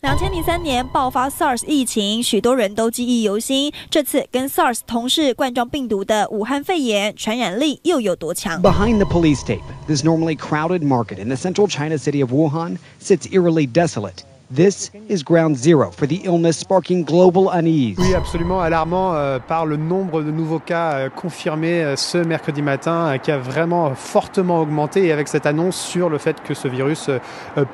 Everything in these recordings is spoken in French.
两千零三年爆发 SARS 疫情，许多人都记忆犹新。这次跟 SARS 同是冠状病毒的武汉肺炎，传染力又有多强？Behind the police tape, this normally crowded market in the central China city of Wuhan sits eerily desolate. This is ground zero for the illness sparking global unease. Oui, absolument alarmant euh, par le nombre de nouveaux cas euh, confirmés euh, ce mercredi matin qui a vraiment fortement augmenté et avec cette annonce sur le fait que ce virus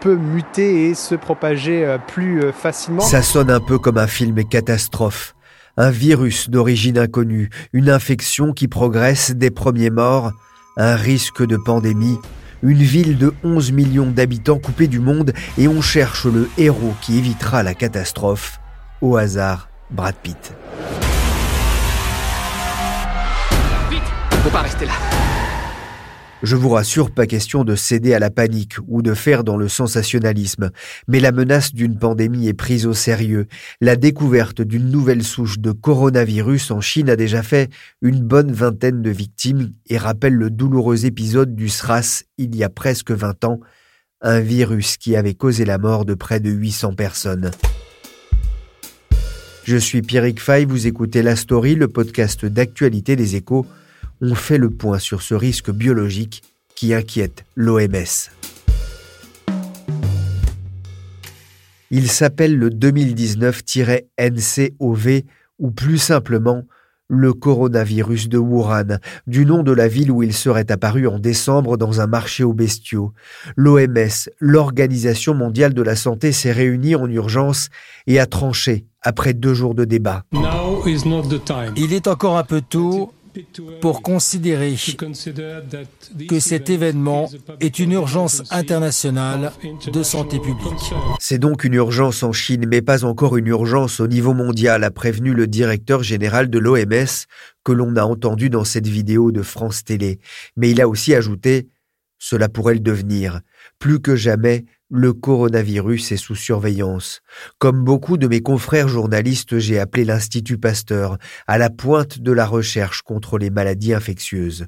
peut muter et se propager plus facilement. Ça sonne un peu comme un film catastrophe. Un virus d'origine inconnue, une infection qui progresse des premiers morts, un risque de pandémie une ville de 11 millions d'habitants coupée du monde et on cherche le héros qui évitera la catastrophe. Au hasard, Brad Pitt. Vite, pas rester là. Je vous rassure, pas question de céder à la panique ou de faire dans le sensationnalisme, mais la menace d'une pandémie est prise au sérieux. La découverte d'une nouvelle souche de coronavirus en Chine a déjà fait une bonne vingtaine de victimes et rappelle le douloureux épisode du SRAS il y a presque 20 ans, un virus qui avait causé la mort de près de 800 personnes. Je suis Pierrick Fay, vous écoutez La Story, le podcast d'actualité des échos on fait le point sur ce risque biologique qui inquiète l'OMS. Il s'appelle le 2019-NCOV ou plus simplement le coronavirus de Wuhan, du nom de la ville où il serait apparu en décembre dans un marché aux bestiaux. L'OMS, l'Organisation mondiale de la santé, s'est réunie en urgence et a tranché après deux jours de débat. Il est encore un peu tôt pour considérer que cet événement est une urgence internationale de santé publique. C'est donc une urgence en Chine, mais pas encore une urgence au niveau mondial, a prévenu le directeur général de l'OMS que l'on a entendu dans cette vidéo de France Télé. Mais il a aussi ajouté Cela pourrait le devenir. Plus que jamais, le coronavirus est sous surveillance. Comme beaucoup de mes confrères journalistes, j'ai appelé l'Institut Pasteur à la pointe de la recherche contre les maladies infectieuses.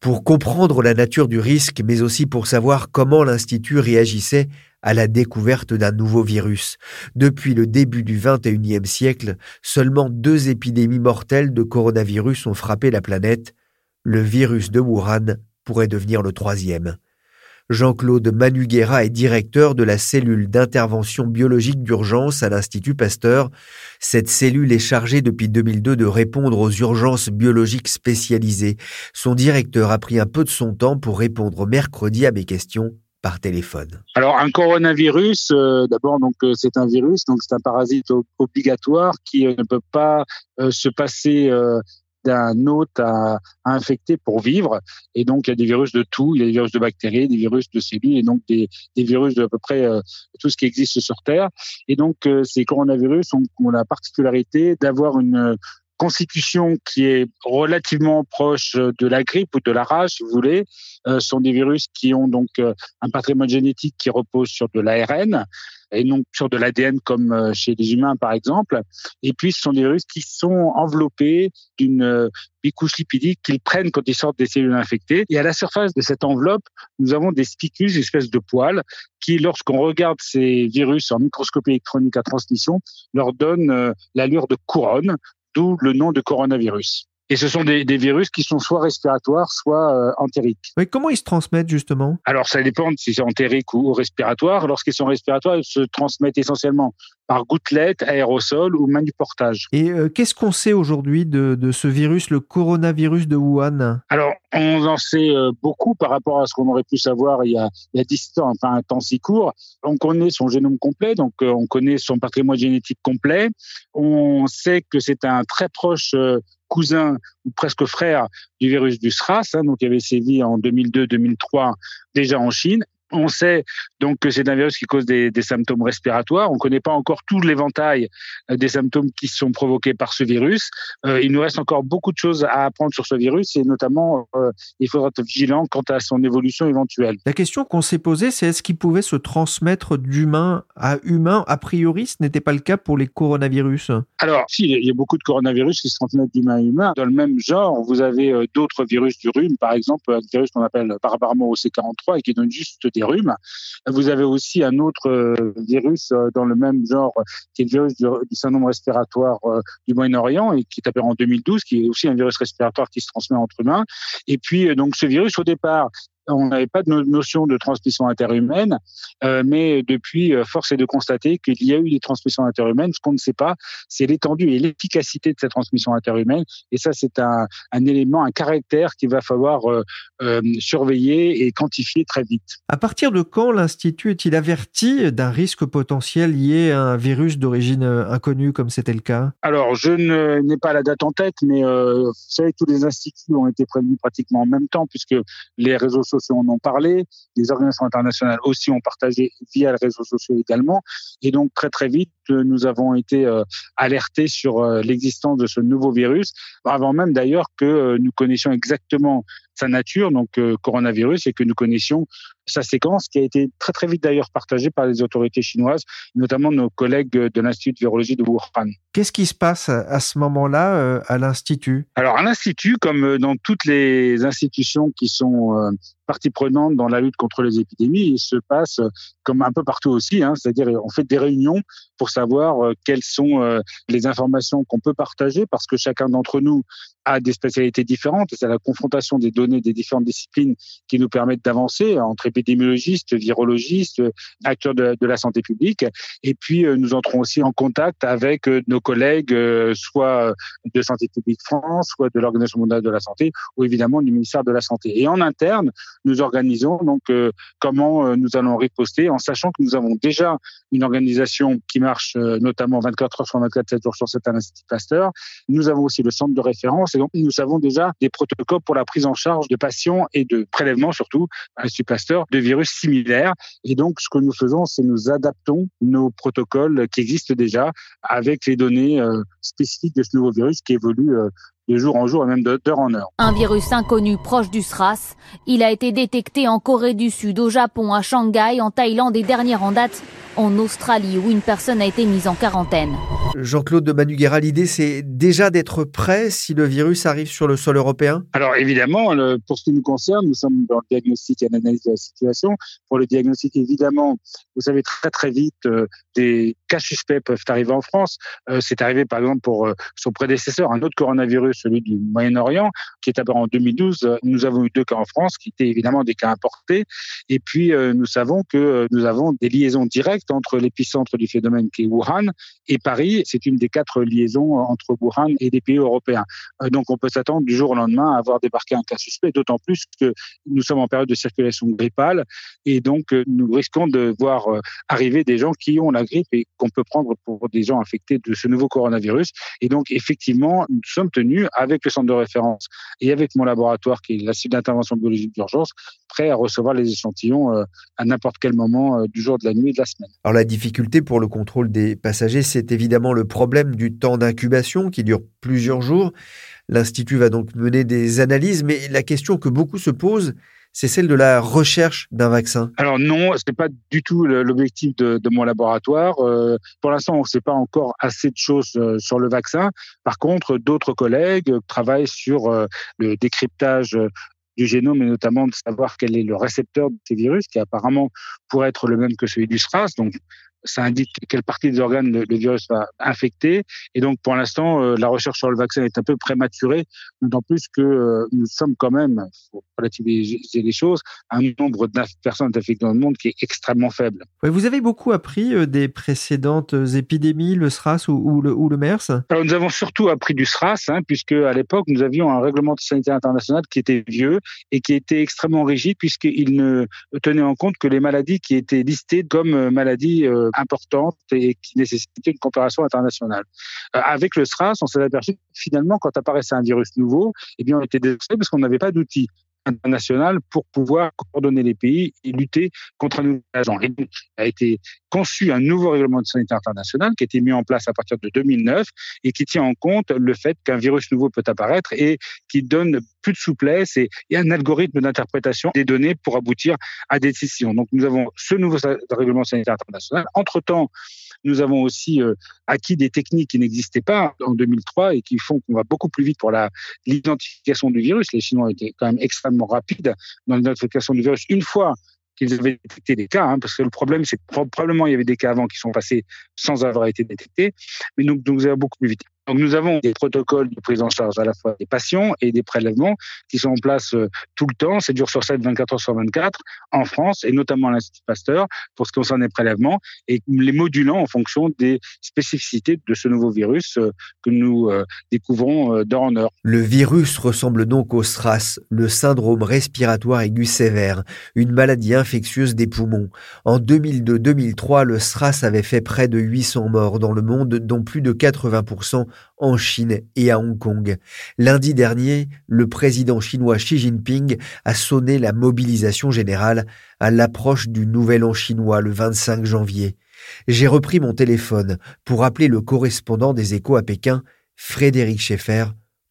Pour comprendre la nature du risque, mais aussi pour savoir comment l'Institut réagissait à la découverte d'un nouveau virus. Depuis le début du XXIe siècle, seulement deux épidémies mortelles de coronavirus ont frappé la planète. Le virus de Wuhan pourrait devenir le troisième. Jean-Claude Manuguera est directeur de la cellule d'intervention biologique d'urgence à l'Institut Pasteur. Cette cellule est chargée depuis 2002 de répondre aux urgences biologiques spécialisées. Son directeur a pris un peu de son temps pour répondre mercredi à mes questions par téléphone. Alors un coronavirus, euh, d'abord euh, c'est un virus, donc c'est un parasite obligatoire qui euh, ne peut pas se passer d'un hôte à, infecter pour vivre. Et donc, il y a des virus de tout. Il y a des virus de bactéries, des virus de cellules et donc des, virus de à peu près euh, tout ce qui existe sur Terre. Et donc, euh, ces coronavirus ont, ont la particularité d'avoir une constitution qui est relativement proche de la grippe ou de la rage, si vous voulez. Euh, sont des virus qui ont donc euh, un patrimoine génétique qui repose sur de l'ARN et non sur de l'ADN comme euh, chez les humains par exemple. Et puis ce sont des virus qui sont enveloppés d'une bicouche lipidique qu'ils prennent quand ils sortent des cellules infectées. Et à la surface de cette enveloppe, nous avons des spicules, une espèce de poils, qui, lorsqu'on regarde ces virus en microscopie électronique à transmission, leur donnent l'allure de couronne, d'où le nom de coronavirus. Et ce sont des, des, virus qui sont soit respiratoires, soit euh, entériques. Mais comment ils se transmettent justement? Alors ça dépend si c'est entérique ou, ou respiratoire. Lorsqu'ils sont respiratoires, ils se transmettent essentiellement par gouttelettes, aérosol ou portage. Et euh, qu'est-ce qu'on sait aujourd'hui de, de, ce virus, le coronavirus de Wuhan? Alors, on en sait euh, beaucoup par rapport à ce qu'on aurait pu savoir il y a, il y a 10 ans, enfin un temps si court. On connaît son génome complet, donc euh, on connaît son patrimoine génétique complet. On sait que c'est un très proche cousin ou presque frère du virus du SRAS, hein, donc il avait sévi en 2002-2003 déjà en Chine, on sait donc que c'est un virus qui cause des, des symptômes respiratoires. On ne connaît pas encore tout l'éventail euh, des symptômes qui sont provoqués par ce virus. Euh, il nous reste encore beaucoup de choses à apprendre sur ce virus et notamment, euh, il faudra être vigilant quant à son évolution éventuelle. La question qu'on s'est posée, c'est est-ce qu'il pouvait se transmettre d'humain à humain? A priori, ce n'était pas le cas pour les coronavirus. Alors, si, il y a beaucoup de coronavirus qui se transmettent d'humain à humain. Dans le même genre, vous avez d'autres virus du rhume, par exemple, un virus qu'on appelle barbarement OC43 et qui donne juste des rhumes. Vous avez aussi un autre euh, virus euh, dans le même genre, qui est le virus du, syndrome respiratoire euh, du Moyen-Orient et qui est apparu en 2012, qui est aussi un virus respiratoire qui se transmet entre humains. Et puis, donc, ce virus, au départ, on n'avait pas de notion de transmission interhumaine, euh, mais depuis, euh, force est de constater qu'il y a eu des transmissions interhumaines. Ce qu'on ne sait pas, c'est l'étendue et l'efficacité de cette transmission interhumaine. Et ça, c'est un, un, élément, un caractère qu'il va falloir euh, euh, surveiller et quantifier très vite. À partir de quand l'Institut est-il averti d'un risque potentiel lié à un virus d'origine inconnue, comme c'était le cas? Alors, je n'ai pas la date en tête, mais vous savez, tous les instituts ont été prévenus pratiquement en même temps, puisque les réseaux sociaux ont parlé, les organisations internationales aussi ont partagé via les réseaux sociaux également. Et donc très très vite, nous avons été euh, alertés sur euh, l'existence de ce nouveau virus, avant même d'ailleurs que euh, nous connaissions exactement sa nature, donc coronavirus, et que nous connaissions sa séquence, qui a été très très vite d'ailleurs partagée par les autorités chinoises, notamment nos collègues de l'Institut de virologie de Wuhan. Qu'est-ce qui se passe à ce moment-là à l'Institut? Alors à l'Institut, comme dans toutes les institutions qui sont partie prenante dans la lutte contre les épidémies, il se passe comme un peu partout aussi, hein, c'est-à-dire on fait des réunions pour savoir euh, quelles sont euh, les informations qu'on peut partager parce que chacun d'entre nous a des spécialités différentes. C'est la confrontation des données des différentes disciplines qui nous permettent d'avancer entre épidémiologistes, virologistes, acteurs de, la santé publique. Et puis, euh, nous entrons aussi en contact avec nos collègues, soit de Santé publique France, soit de l'Organisation mondiale de la santé, ou évidemment du ministère de la Santé. Et en interne, nous organisons donc comment nous allons riposter en sachant que nous avons déjà une organisation qui marche notamment 24 heures sur 24, 7 jours sur 7 à l'Institut Pasteur. Nous avons aussi le centre de référence et donc nous avons déjà des protocoles pour la prise en charge de patients et de prélèvements surtout à l'Institut Pasteur de virus similaires. Et donc ce que nous faisons, c'est nous adaptons nos protocoles qui existent déjà avec les données spécifiques de ce nouveau virus qui évolue de jour en jour et même d'heure en heure. Un virus inconnu proche du SRAS. Il a été détecté en Corée du Sud, au Japon, à Shanghai, en Thaïlande et dernière en date en Australie où une personne a été mise en quarantaine. Jean-Claude de Manuguera, l'idée c'est déjà d'être prêt si le virus arrive sur le sol européen? Alors évidemment, le, pour ce qui nous concerne, nous sommes dans le diagnostic et l'analyse de la situation. Pour le diagnostic, évidemment, vous savez très très vite, euh, des cas suspects peuvent arriver en France. Euh, c'est arrivé par exemple pour euh, son prédécesseur, un autre coronavirus, celui du Moyen-Orient, qui est apparu en 2012. Nous avons eu deux cas en France, qui étaient évidemment des cas importés. Et puis euh, nous savons que nous avons des liaisons directes entre l'épicentre du phénomène qui est Wuhan et Paris. C'est une des quatre liaisons entre Wuhan et des pays européens. Euh, donc on peut s'attendre du jour au lendemain à avoir débarqué un cas suspect, d'autant plus que nous sommes en période de circulation grippale et donc euh, nous risquons de voir euh, arriver des gens qui ont la grippe et qu'on peut prendre pour des gens infectés de ce nouveau coronavirus. Et donc effectivement, nous sommes tenus avec le centre de référence et avec mon laboratoire qui est la cible d'intervention biologique d'urgence, prêt à recevoir les échantillons euh, à n'importe quel moment euh, du jour, de la nuit de la semaine. Alors la difficulté pour le contrôle des passagers, c'est évidemment le problème du temps d'incubation qui dure plusieurs jours. L'Institut va donc mener des analyses, mais la question que beaucoup se posent, c'est celle de la recherche d'un vaccin Alors non, ce n'est pas du tout l'objectif de, mon laboratoire. Euh, pour l'instant, on ne sait pas encore assez de choses euh, sur le vaccin. Par contre, d'autres collègues travaillent sur euh, le décryptage du génome et notamment de savoir quel est le récepteur de ces virus qui apparemment pourrait être le même que celui du SRAS. Ça indique quelle partie des organes le, virus va infecter. Et donc, pour l'instant, euh, la recherche sur le vaccin est un peu prématurée, d'autant plus que euh, nous sommes quand même, pour relativiser les choses, un nombre de personnes infectées dans le monde qui est extrêmement faible. vous avez beaucoup appris euh, des précédentes épidémies, le SRAS ou, le, ou le, MERS? Alors, nous avons surtout appris du SRAS, hein, puisque à l'époque, nous avions un règlement sanitaire international qui était vieux et qui était extrêmement rigide, puisqu'il ne tenait en compte que les maladies qui étaient listées comme maladies importante et qui nécessitait une coopération internationale. Euh, avec le SRAS, on s'est aperçu que finalement, quand apparaissait un virus nouveau, eh bien, on était désolé parce qu'on n'avait pas d'outils international pour pouvoir coordonner les pays et lutter contre un nouvel agent. Conçu un nouveau règlement de santé international qui a été mis en place à partir de 2009 et qui tient en compte le fait qu'un virus nouveau peut apparaître et qui donne plus de souplesse et, un algorithme d'interprétation des données pour aboutir à des décisions. Donc nous avons ce nouveau règlement sanitaire international. Entre-temps, nous avons aussi euh, acquis des techniques qui n'existaient pas en 2003 et qui font qu'on va beaucoup plus vite pour l'identification du virus. Les Chinois étaient quand même extrêmement rapides dans l'identification du virus. Une fois qu'ils avaient détecté des cas, hein, parce que le problème, c'est que probablement il y avait des cas avant qui sont passés sans avoir été détectés, mais donc, donc nous avons beaucoup plus vite. Donc nous avons des protocoles de prise en charge à la fois des patients et des prélèvements qui sont en place euh, tout le temps, 7 jours sur 7, 24 heures sur 24, en France et notamment à l'Institut Pasteur pour ce qui concerne les prélèvements et les modulant en fonction des spécificités de ce nouveau virus euh, que nous euh, découvrons d'heure en heure. Le virus ressemble donc au SRAS, le syndrome respiratoire aigu sévère, une maladie infectieuse des poumons. En 2002-2003, le SRAS avait fait près de 800 morts dans le monde, dont plus de 80% en Chine et à Hong Kong. Lundi dernier, le président chinois Xi Jinping a sonné la mobilisation générale à l'approche du nouvel an chinois le 25 janvier. J'ai repris mon téléphone pour appeler le correspondant des échos à Pékin, Frédéric Schaeffer,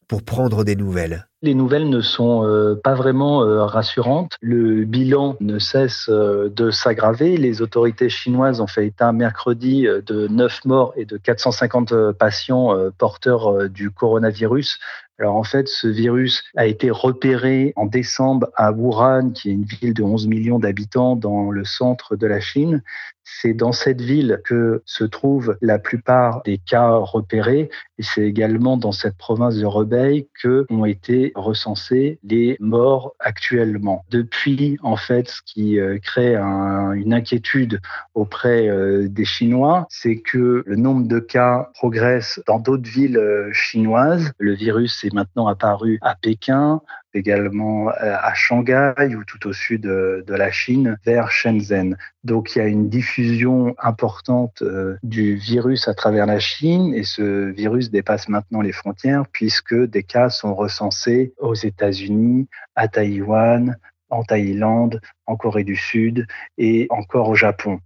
pour prendre des nouvelles. Les nouvelles ne sont euh, pas vraiment euh, rassurantes. Le bilan ne cesse euh, de s'aggraver. Les autorités chinoises ont fait état mercredi de 9 morts et de 450 patients porteurs du coronavirus. Alors en fait, ce virus a été repéré en décembre à Wuhan, qui est une ville de 11 millions d'habitants dans le centre de la Chine. C'est dans cette ville que se trouvent la plupart des cas repérés et c'est également dans cette province de Rebei que ont été recensés les morts actuellement. Depuis, en fait, ce qui euh, crée une inquiétude auprès euh, des Chinois, c'est que le nombre de cas progresse dans d'autres villes euh, chinoises. Le virus est maintenant apparu à Pékin, également euh, à Shanghai ou tout au sud de, la Chine vers Shenzhen. Donc il y a une diffusion importante euh, du virus à travers la Chine et ce virus dépasse maintenant les frontières puisque des cas sont recensés aux États-Unis, à Taïwan, en Thaïlande, en Corée du Sud et encore au Japon.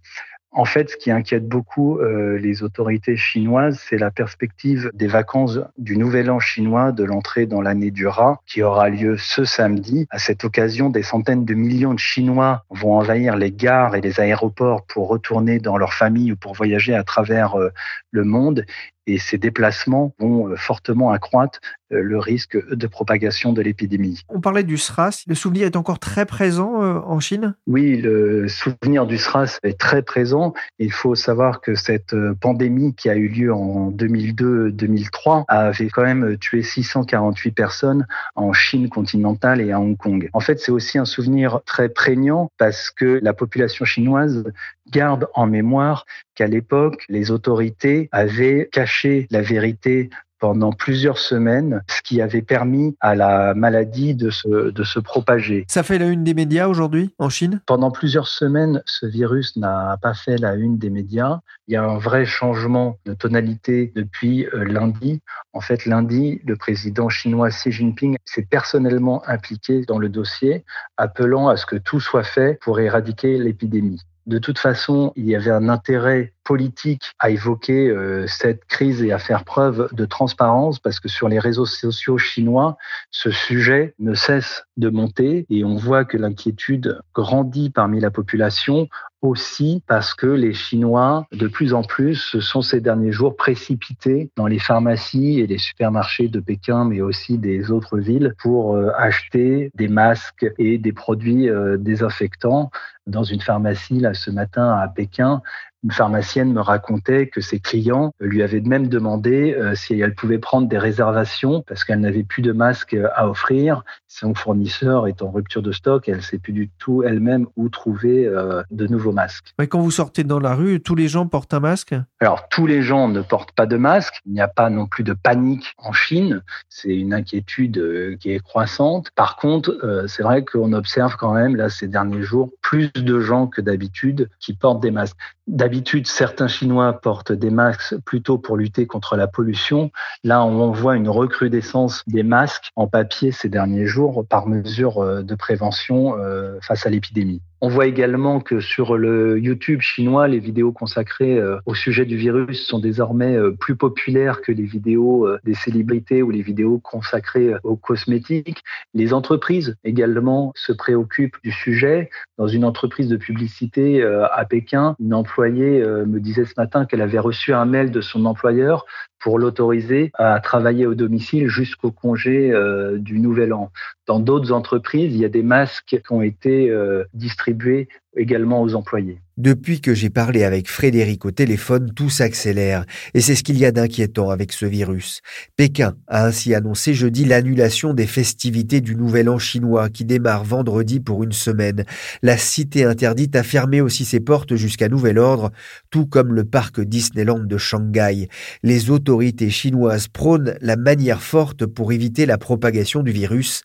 En fait, ce qui inquiète beaucoup euh, les autorités chinoises, c'est la perspective des vacances du Nouvel An chinois de l'entrée dans l'année du rat, qui aura lieu ce samedi. À cette occasion, des centaines de millions de Chinois vont envahir les gares et les aéroports pour retourner dans leur famille ou pour voyager à travers euh, le monde et ces déplacements vont euh, fortement accroître euh, le risque de propagation de l'épidémie. On parlait du SRAS. Le souvenir est encore très présent euh, en Chine? Oui, le souvenir du SRAS est très présent. Il faut savoir que cette pandémie qui a eu lieu en 2002-2003 avait quand même tué 648 personnes en Chine continentale et à Hong Kong. En fait, c'est aussi un souvenir très prégnant parce que la population chinoise garde en mémoire qu'à l'époque, les autorités avaient caché la vérité pendant plusieurs semaines, ce qui avait permis à la maladie de se, de se propager. Ça fait la une des médias aujourd'hui en Chine? Pendant plusieurs semaines, ce virus n'a pas fait la une des médias. Il y a un vrai changement de tonalité depuis euh, lundi. En fait, lundi, le président chinois Xi Jinping s'est personnellement impliqué dans le dossier, appelant à ce que tout soit fait pour éradiquer l'épidémie. De toute façon, il y avait un intérêt politique à évoquer euh, cette crise et à faire preuve de transparence parce que sur les réseaux sociaux chinois, ce sujet ne cesse de monter et on voit que l'inquiétude grandit parmi la population aussi parce que les Chinois, de plus en plus, se sont ces derniers jours précipités dans les pharmacies et les supermarchés de Pékin, mais aussi des autres villes, pour euh, acheter des masques et des produits euh, désinfectants. Dans une pharmacie, là, ce matin à Pékin, une pharmacienne me racontait que ses clients lui avaient même demandé euh, si elle pouvait prendre des réservations parce qu'elle n'avait plus de masques à offrir. Son fournisseur est en rupture de stock, elle ne sait plus du tout elle-même où trouver euh, de nouveaux masques. Mais quand vous sortez dans la rue, tous les gens portent un masque? Alors, tous les gens ne portent pas de masque. Il n'y a pas non plus de panique en Chine. C'est une inquiétude euh, qui est croissante. Par contre, c'est vrai qu'on observe quand même, là, ces derniers jours, plus de gens que d'habitude qui portent des masques. D'habitude, certains Chinois portent des masques plutôt pour lutter contre la pollution. Là, on voit une recrudescence des masques en papier ces derniers jours par mesure euh, de prévention euh, face à l'épidémie. On voit également que sur le YouTube chinois, les vidéos consacrées euh, au sujet du virus sont désormais euh, plus populaires que les vidéos euh, des célébrités ou les vidéos consacrées aux cosmétiques. Les entreprises également se préoccupent du sujet. Dans une entreprise de publicité à Pékin, une employée me disait ce matin qu'elle avait reçu un mail de son employeur pour l'autoriser à travailler au domicile jusqu'au congé du Nouvel An. Dans d'autres entreprises, il y a des masques qui ont été distribués également aux employés. Depuis que j'ai parlé avec Frédéric au téléphone, tout s'accélère, et c'est ce qu'il y a d'inquiétant avec ce virus. Pékin a ainsi annoncé jeudi l'annulation des festivités du Nouvel An chinois qui démarre vendredi pour une semaine. La cité interdite a fermé aussi ses portes jusqu'à nouvel ordre, tout comme le parc Disneyland de Shanghai. Les autorités chinoises prônent la manière forte pour éviter la propagation du virus,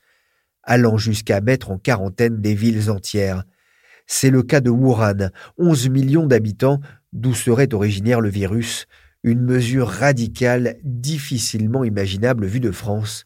allant jusqu'à mettre en quarantaine des villes entières. C'est le cas de Wuhan, 11 millions d'habitants, d'où serait originaire le virus, une mesure radicale difficilement imaginable vue de France.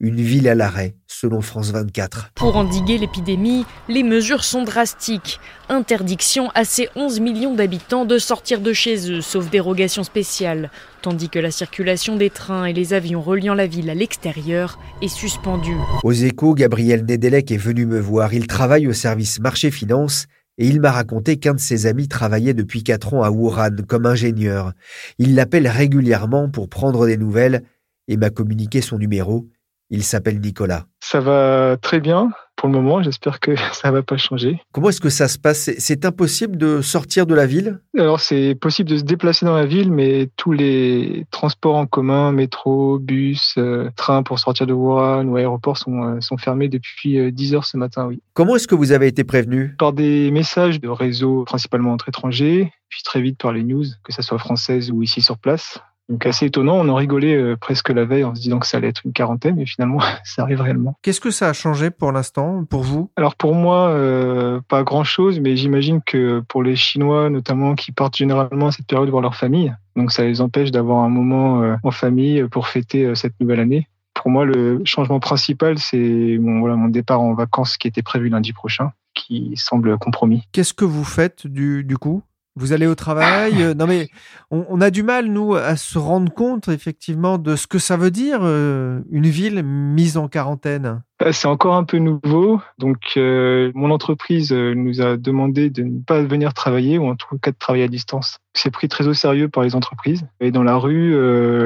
Une ville à l'arrêt, selon France 24. Pour endiguer l'épidémie, les mesures sont drastiques. Interdiction à ces 11 millions d'habitants de sortir de chez eux, sauf dérogation spéciale, tandis que la circulation des trains et les avions reliant la ville à l'extérieur est suspendue. Aux échos, Gabriel Nedelec est venu me voir. Il travaille au service marché-finance et il m'a raconté qu'un de ses amis travaillait depuis 4 ans à Wuhan comme ingénieur. Il l'appelle régulièrement pour prendre des nouvelles et m'a communiqué son numéro. Il s'appelle Nicolas. Ça va très bien pour le moment. J'espère que ça va pas changer. Comment est-ce que ça se passe? C'est impossible de sortir de la ville? Alors c'est possible de se déplacer dans la ville, mais tous les transports en commun, métro, bus, euh, train pour sortir de Wuhan ou aéroport sont, euh, sont fermés depuis 10 euh, heures ce matin. Oui. Comment est-ce que vous avez été prévenu? Par des messages de réseaux principalement entre étrangers, puis très vite par les news, que ce soit françaises ou ici sur place. Donc assez étonnant, on en rigolait euh, presque la veille en se disant que ça allait être une quarantaine, mais finalement ça arrive réellement. Qu'est-ce que ça a changé pour l'instant, pour vous? Alors pour moi, euh, pas grand-chose, mais j'imagine que pour les Chinois notamment qui partent généralement à cette période voir leur famille, donc ça les empêche d'avoir un moment euh, en famille pour fêter cette nouvelle année. Pour moi, le changement principal, c'est mon, voilà, mon départ en vacances qui était prévu lundi prochain, qui semble compromis. Qu'est-ce que vous faites du, du coup? Vous allez au travail euh, Non mais on, a du mal nous à se rendre compte effectivement de ce que ça veut dire euh, une ville mise en quarantaine. Bah, c'est encore un peu nouveau, donc euh, mon entreprise nous a demandé de ne pas venir travailler ou en tout cas de travailler à distance. C'est pris très au sérieux par les entreprises et dans la rue,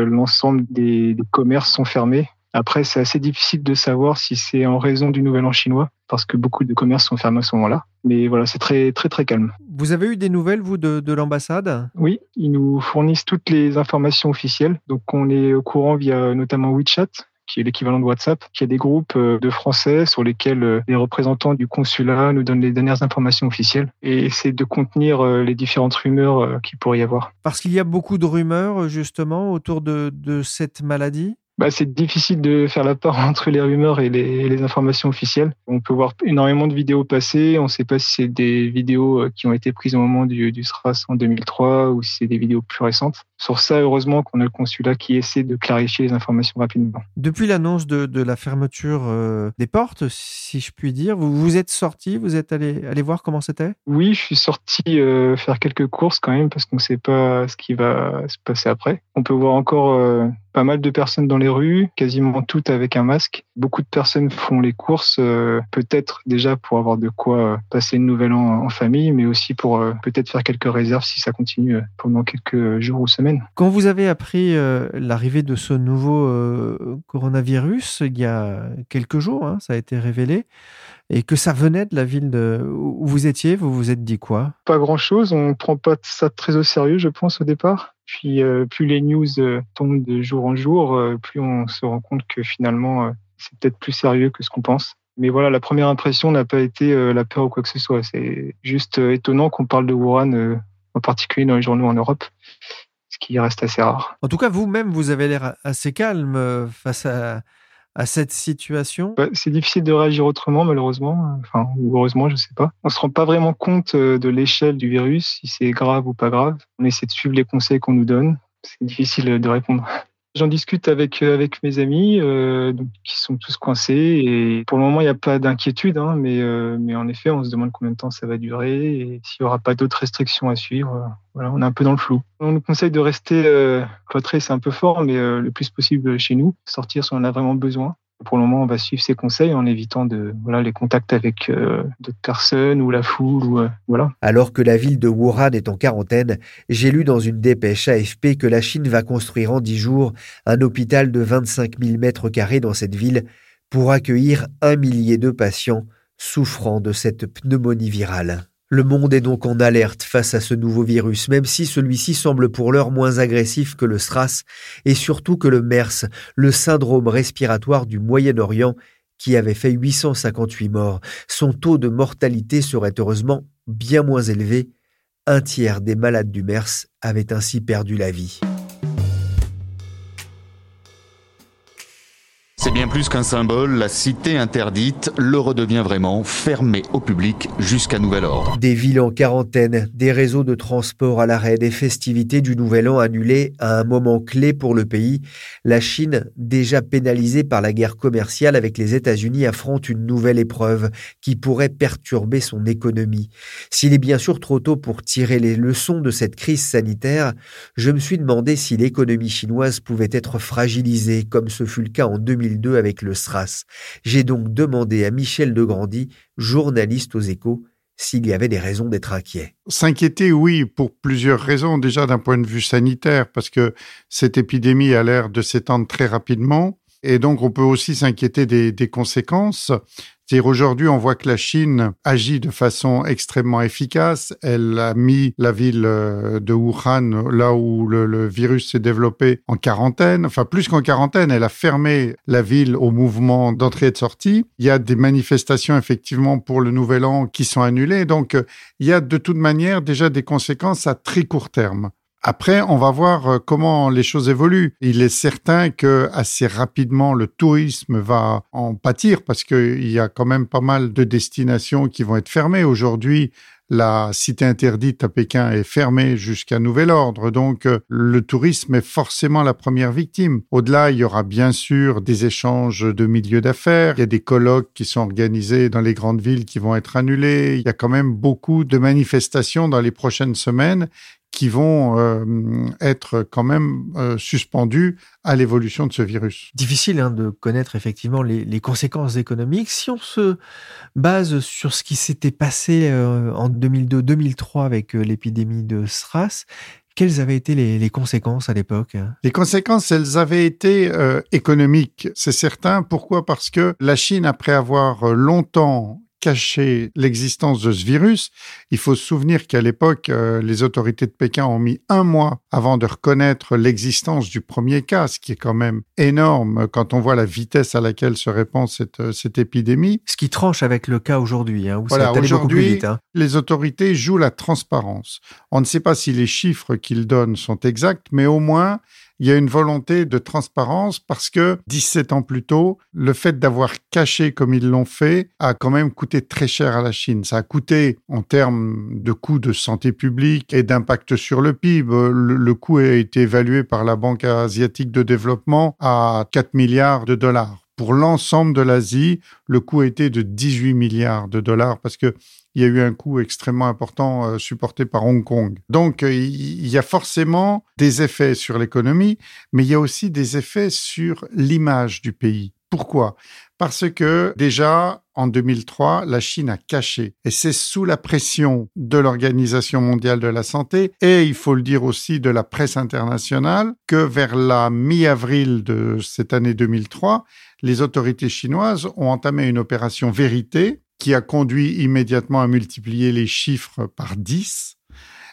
l'ensemble des commerces sont fermés après, c'est assez difficile de savoir si c'est en raison du Nouvel An chinois, parce que beaucoup de commerces sont fermés à ce moment-là. Mais voilà, c'est très, très, très calme. Vous avez eu des nouvelles, vous, de, l'ambassade? Oui, ils nous fournissent toutes les informations officielles. Donc, on est au courant via notamment WeChat, qui est l'équivalent de WhatsApp, qui a des groupes de Français sur lesquels les représentants du consulat nous donnent les dernières informations officielles et essaient de contenir les différentes rumeurs qu'il pourrait y avoir. Parce qu'il y a beaucoup de rumeurs justement autour de, de cette maladie? Bah, c'est difficile de faire la part entre les rumeurs et les, les, informations officielles. On peut voir énormément de vidéos passer. On ne sait pas si c'est des vidéos euh, qui ont été prises au moment du, du SRAS en 2003 ou si c'est des vidéos plus récentes. Sur ça, heureusement qu'on a le consulat qui essaie de clarifier les informations rapidement. Depuis l'annonce de, de, la fermeture euh, des portes, si je puis dire, vous vous êtes sorti, vous êtes allé, allé voir comment c'était? Oui, je suis sorti euh, faire quelques courses quand même parce qu'on ne sait pas ce qui va se passer après. On peut voir encore euh, pas mal de personnes dans les rues, quasiment toutes avec un masque. Beaucoup de personnes font les courses, euh, peut-être déjà pour avoir de quoi euh, passer une nouvelle an en famille, mais aussi pour euh, peut-être faire quelques réserves si ça continue pendant quelques jours ou semaines. Quand vous avez appris l'arrivée de ce nouveau coronavirus, il y a quelques jours, hein, ça a été révélé, et que ça venait de la ville de... où vous étiez, vous vous êtes dit quoi? Pas grand-chose, on ne prend pas ça très au sérieux, je pense, au départ. Puis euh, plus les news euh, tombent de jour en jour, euh, plus on se rend compte que finalement c'est peut-être plus sérieux que ce qu'on pense. Mais voilà, la première impression n'a pas été la peur ou quoi que ce soit. C'est juste étonnant qu'on parle de Wuhan, en particulier dans les journaux en Europe, ce qui reste assez rare. En tout cas, vous-même, vous avez l'air assez calme face à, bah, C'est difficile de réagir autrement, malheureusement. Enfin, ou heureusement, je ne sais pas. On se rend pas vraiment compte euh, de l'échelle du virus, si c'est grave ou pas grave. On essaie de suivre les conseils qu'on nous donne. C'est difficile de répondre. J'en discute avec euh, avec mes amis euh, donc, qui sont tous coincés et pour le moment il n'y a pas d'inquiétude, hein, mais euh, mais en effet on se demande combien de temps ça va durer et s'il y aura pas d'autres restrictions à suivre. Voilà, on est un peu dans le flou. On nous conseille de rester euh, c'est un peu fort, mais le plus possible chez nous, sortir si on en a vraiment besoin. Pour le moment, on va suivre ces conseils en évitant de voilà les contacts avec euh, d'autres personnes ou la foule ou euh, voilà. Alors que la ville de Wuhan est en quarantaine, j'ai lu dans une dépêche AFP que la Chine va construire en dix jours un hôpital de 25 000 mètres carrés dans cette ville pour accueillir un millier de patients souffrant de cette pneumonie virale. Le monde est donc en alerte face à ce nouveau virus, même si celui-ci semble pour l'heure moins agressif que le SRAS et surtout que le MERS, le syndrome respiratoire du Moyen-Orient, qui avait fait 858 morts. Son taux de mortalité serait heureusement bien moins élevé. Un tiers des malades du MERS avaient ainsi perdu la vie. C'est bien plus qu'un symbole, la cité interdite le redevient vraiment, fermée au public jusqu'à nouvel ordre. Des villes en quarantaine, des réseaux de transport à l'arrêt, des festivités du Nouvel An annulées à un moment clé pour le pays. La Chine, déjà pénalisée par la guerre commerciale avec les États-Unis, affronte une nouvelle épreuve qui pourrait perturber son économie. S'il est bien sûr trop tôt pour tirer les leçons de cette crise sanitaire, je me suis demandé si l'économie chinoise pouvait être fragilisée comme ce fut le cas en 2000 avec le SRAS. J'ai donc demandé à Michel Degrandy, journaliste aux échos, s'il y avait des raisons d'être inquiet. S'inquiéter, oui, pour plusieurs raisons. Déjà d'un point de vue sanitaire, parce que cette épidémie a l'air de s'étendre très rapidement. Et donc, on peut aussi s'inquiéter des, conséquences. C'est-à-dire aujourd'hui, on voit que la Chine agit de façon extrêmement efficace. Elle a mis la ville euh, de Wuhan, là où le, virus s'est développé, en quarantaine. Enfin, plus qu'en quarantaine, elle a fermé la ville au mouvement d'entrée et de sortie. Il y a des manifestations, effectivement, pour le Nouvel An qui sont annulées. Donc, il y a de toute manière déjà des conséquences à très court terme. Après, on va voir euh, comment les choses évoluent. Il est certain que assez rapidement le tourisme va en pâtir parce qu'il y a quand même pas mal de destinations qui vont être fermées. Aujourd'hui, la cité interdite à Pékin est fermée jusqu'à nouvel ordre, donc euh, le tourisme est forcément la première victime. Au-delà, il y aura bien sûr des échanges de milieux d'affaires, il y a des colloques qui sont organisés dans les grandes villes qui vont être annulés, il y a quand même beaucoup de manifestations dans les prochaines semaines qui vont euh, être quand même euh, suspendus à l'évolution de ce virus. Difficile hein, de connaître effectivement les, les, conséquences économiques. Si on se base sur ce qui s'était passé euh, en 2002-2003 avec euh, l'épidémie de SRAS, quelles avaient été les, les conséquences à l'époque? Les conséquences, elles avaient été euh, économiques, c'est certain. Pourquoi? Parce que la Chine, après avoir longtemps caché l'existence de ce virus. Il faut se souvenir qu'à l'époque, euh, les autorités de Pékin ont mis un mois avant de reconnaître l'existence du premier cas, ce qui est quand même énorme quand on voit la vitesse à laquelle se répand cette, euh, cette épidémie. Ce qui tranche avec le cas aujourd'hui, hein, où Voilà, ça aujourd'hui, vite. hein. les autorités jouent la transparence. On ne sait pas si les chiffres qu'ils donnent sont exacts, mais au moins, il y a une volonté de transparence parce que 17 ans plus tôt, le fait d'avoir caché comme ils l'ont fait a quand même coûté très cher à la Chine. Ça a coûté en termes de coûts de santé publique et d'impact sur le PIB. Le, coût a été évalué par la Banque asiatique de développement à 4 milliards de dollars. Pour l'ensemble de l'Asie, le coût a été de 18 milliards de dollars parce que il y a eu un coût extrêmement important euh, supporté par Hong Kong. Donc, euh, il y a forcément des effets sur l'économie, mais il y a aussi des effets sur l'image du pays. Pourquoi? Parce que déjà, en 2003, la Chine a caché, et c'est sous la pression de l'Organisation mondiale de la santé, et il faut le dire aussi de la presse internationale, que vers la mi-avril de cette année 2003, les autorités chinoises ont entamé une opération vérité qui a conduit immédiatement à multiplier les chiffres par 10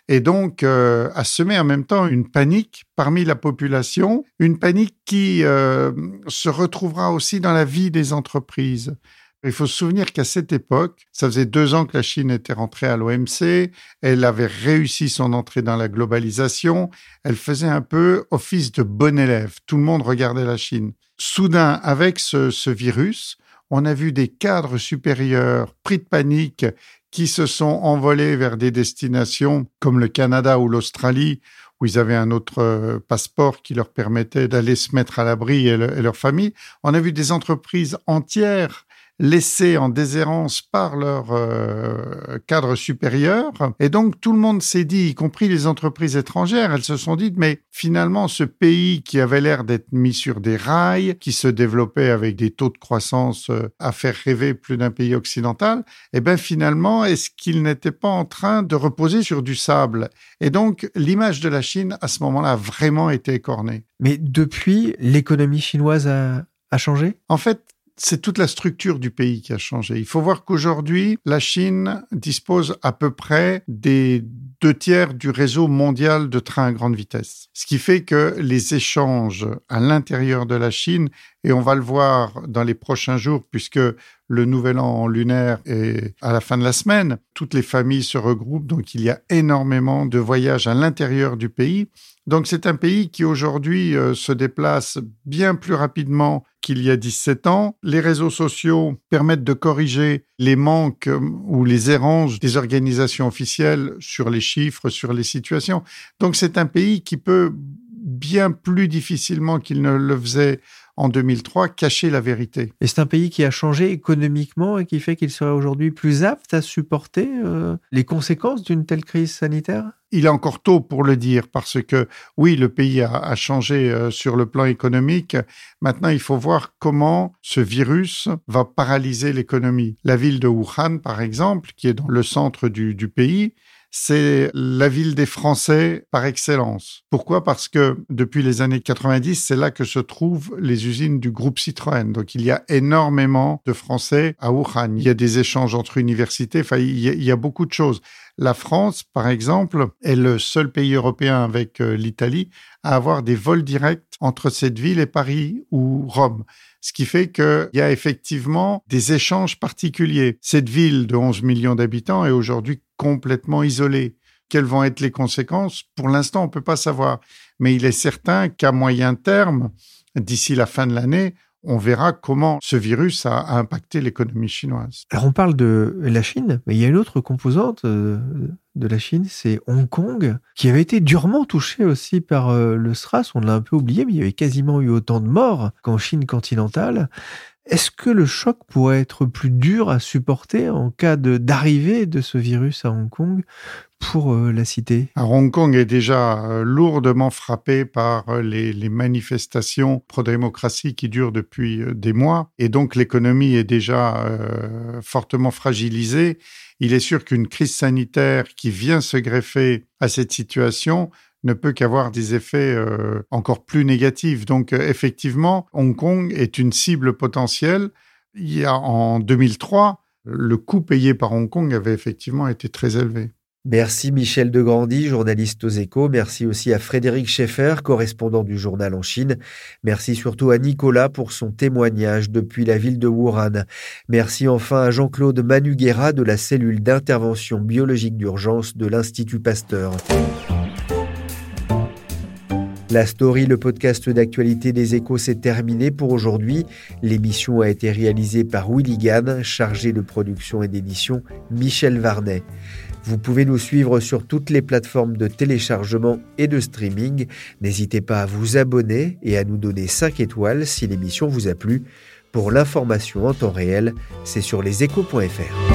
et donc euh, à semer en même temps une panique parmi la population, une panique qui euh, se retrouvera aussi dans la vie des entreprises. Il faut se souvenir qu'à cette époque, ça faisait deux ans que la Chine était rentrée à l'OMC, elle avait réussi son entrée dans la globalisation, elle faisait un peu office de bon élève, tout le monde regardait la Chine. Soudain, avec ce, ce virus, on a vu des cadres supérieurs pris de panique qui se sont envolés vers des destinations comme le Canada ou l'Australie, où ils avaient un autre euh, passeport qui leur permettait d'aller se mettre à l'abri et, le- et leur famille. On a vu des entreprises entières laissées en déshérence par leurs euh, cadres supérieurs. Et donc tout le monde s'est dit, y compris les entreprises étrangères, elles se sont dites, mais finalement ce pays qui avait l'air d'être mis sur des rails, qui se développait avec des taux de croissance euh, à faire rêver plus d'un pays occidental, eh bien finalement, est-ce qu'il n'était pas en train de reposer sur du sable? Et donc l'image de la Chine à ce moment-là a vraiment été écornée. Mais depuis, l'économie chinoise a, a changé? En fait, c'est toute la structure du pays qui a changé. Il faut voir qu'aujourd'hui, la Chine dispose à peu près des deux tiers du réseau mondial de trains à grande vitesse. Ce qui fait que les échanges à l'intérieur de la Chine, et on va le voir dans les prochains jours, puisque le nouvel an lunaire est à la fin de la semaine, toutes les familles se regroupent, donc il y a énormément de voyages à l'intérieur du pays. Donc c'est un pays qui aujourd'hui euh, se déplace bien plus rapidement qu'il y a 17 ans. Les réseaux sociaux permettent de corriger les manques euh, ou les errances des organisations officielles sur les chiffres, sur les situations. Donc c'est un pays qui peut bien plus difficilement qu'il ne le faisait en 2003 cacher la vérité. Et c'est un pays qui a changé économiquement et qui fait qu'il serait aujourd'hui plus apte à supporter euh, les conséquences d'une telle crise sanitaire? Il est encore tôt pour le dire parce que oui, le pays a, a changé euh, sur le plan économique. Maintenant, il faut voir comment ce virus va paralyser l'économie. La ville de Wuhan, par exemple, qui est dans le centre du, du pays, c'est la ville des Français par excellence. Pourquoi? Parce que depuis les années 90, c'est là que se trouvent les usines du groupe Citroën. Donc il y a énormément de Français à Wuhan. Il y a des échanges entre universités. Enfin, il y a, il y a beaucoup de choses. La France, par exemple, est le seul pays européen avec euh, l'Italie à avoir des vols directs entre cette ville et Paris ou Rome. Ce qui fait qu'il y a effectivement des échanges particuliers. Cette ville de 11 millions d'habitants est aujourd'hui complètement isolée. Quelles vont être les conséquences? Pour l'instant, on ne peut pas savoir. Mais il est certain qu'à moyen terme, d'ici la fin de l'année, on verra comment ce virus a, impacté l'économie chinoise. Alors on parle de la Chine, mais il y a une autre composante euh, de la Chine, c'est Hong Kong, qui avait été durement touché aussi par euh, le SRAS. On l'a un peu oublié, mais il y avait quasiment eu autant de morts qu'en Chine continentale. Est-ce que le choc pourrait être plus dur à supporter en cas d'arrivée de ce virus à Hong Kong pour euh, la cité? Alors, Hong Kong est déjà euh, lourdement frappé par euh, les, manifestations pro-démocratie qui durent depuis des mois, et donc l'économie est déjà fortement fragilisée. Il est sûr qu'une crise sanitaire qui vient se greffer à cette situation ne peut qu'avoir des effets euh, encore plus négatifs. Donc euh, effectivement, Hong Kong est une cible potentielle. Il y a en 2003, le coût payé par Hong Kong avait effectivement été très élevé. Merci Michel Degrandi, journaliste aux échos. Merci aussi à Frédéric Schaeffer, correspondant du journal en Chine. Merci surtout à Nicolas pour son témoignage depuis la ville de Wuhan. Merci enfin à Jean-Claude Manuguera de la cellule d'intervention biologique d'urgence de l'Institut Pasteur. La story, le podcast d'actualité des échos, s'est terminé pour aujourd'hui. L'émission a été réalisée par Willy Gann, chargé de production et d'édition Michel Varnet. Vous pouvez nous suivre sur toutes les plateformes de téléchargement et de streaming. N'hésitez pas à vous abonner et à nous donner 5 étoiles si l'émission vous a plu. Pour l'information en temps réel, c'est sur leséchos.fr.